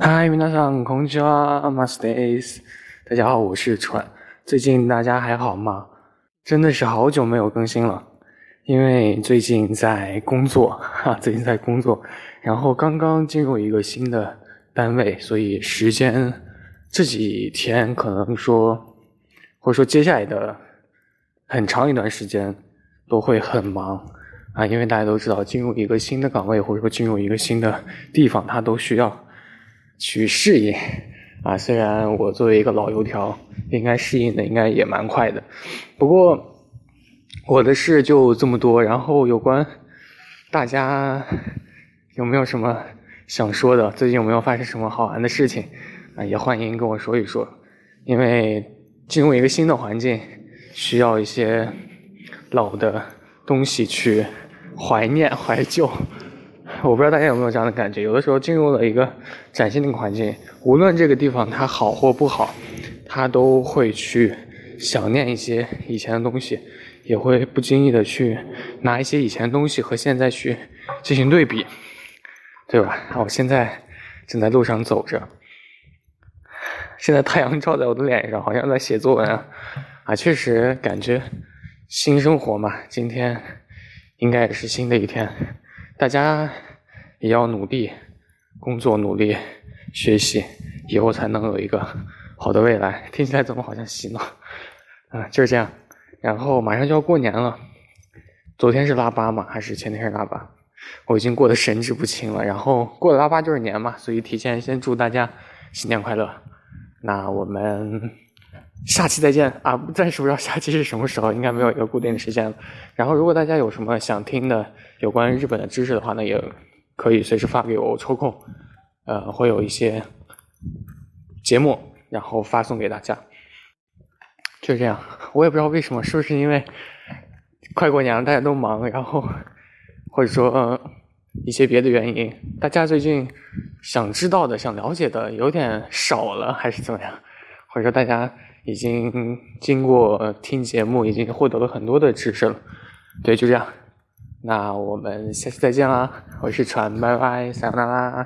嗨，皆さん、こんにちは、マスです。大家好，我是川。最近大家还好吗？真的是好久没有更新了，因为最近在工作，哈，最近在工作，然后刚刚进入一个新的单位，所以时间这几天可能说，或者说接下来的很长一段时间都会很忙。啊，因为大家都知道，进入一个新的岗位或者说进入一个新的地方，它都需要 去适应。啊，虽然我作为一个老油条，应该适应的应该也蛮快的。不过我的事就这么多，然后有关大家有没有什么想说的？最近有没有发生什么好玩的事情？啊，也欢迎跟我说一说。因为进入一个新的环境，需要一些老的东西去。怀念怀旧，我不知道大家有没有这样的感觉。有的时候进入了一个崭新的环境，无论这个地方它好或不好，他都会去想念一些以前的东西，也会不经意的去拿一些以前的东西和现在去进行对比，对吧？我现在正在路上走着，现在太阳照在我的脸上，好像在写作文啊！啊，确实感觉新生活嘛，今天。应该也是新的一天，大家也要努力工作，努力学习，以后才能有一个好的未来。听起来怎么好像洗脑？啊，就是这样。然后马上就要过年了，昨天是腊八嘛，还是前天是腊八？我已经过得神志不清了。然后过了腊八就是年嘛，所以提前先祝大家新年快乐。那我们。下期再见啊！暂时不知道下期是什么时候，应该没有一个固定的时间了。然后，如果大家有什么想听的有关日本的知识的话，那也可以随时发给我，我抽空，呃，会有一些节目，然后发送给大家。就这样，我也不知道为什么，是不是因为快过年了，大家都忙，然后或者说一些别的原因，大家最近想知道的、想了解的有点少了，还是怎么样？或者说大家。已经经过听节目，已经获得了很多的知识了。对，就这样。那我们下期再见啦！我是船，拜拜，撒由那拉。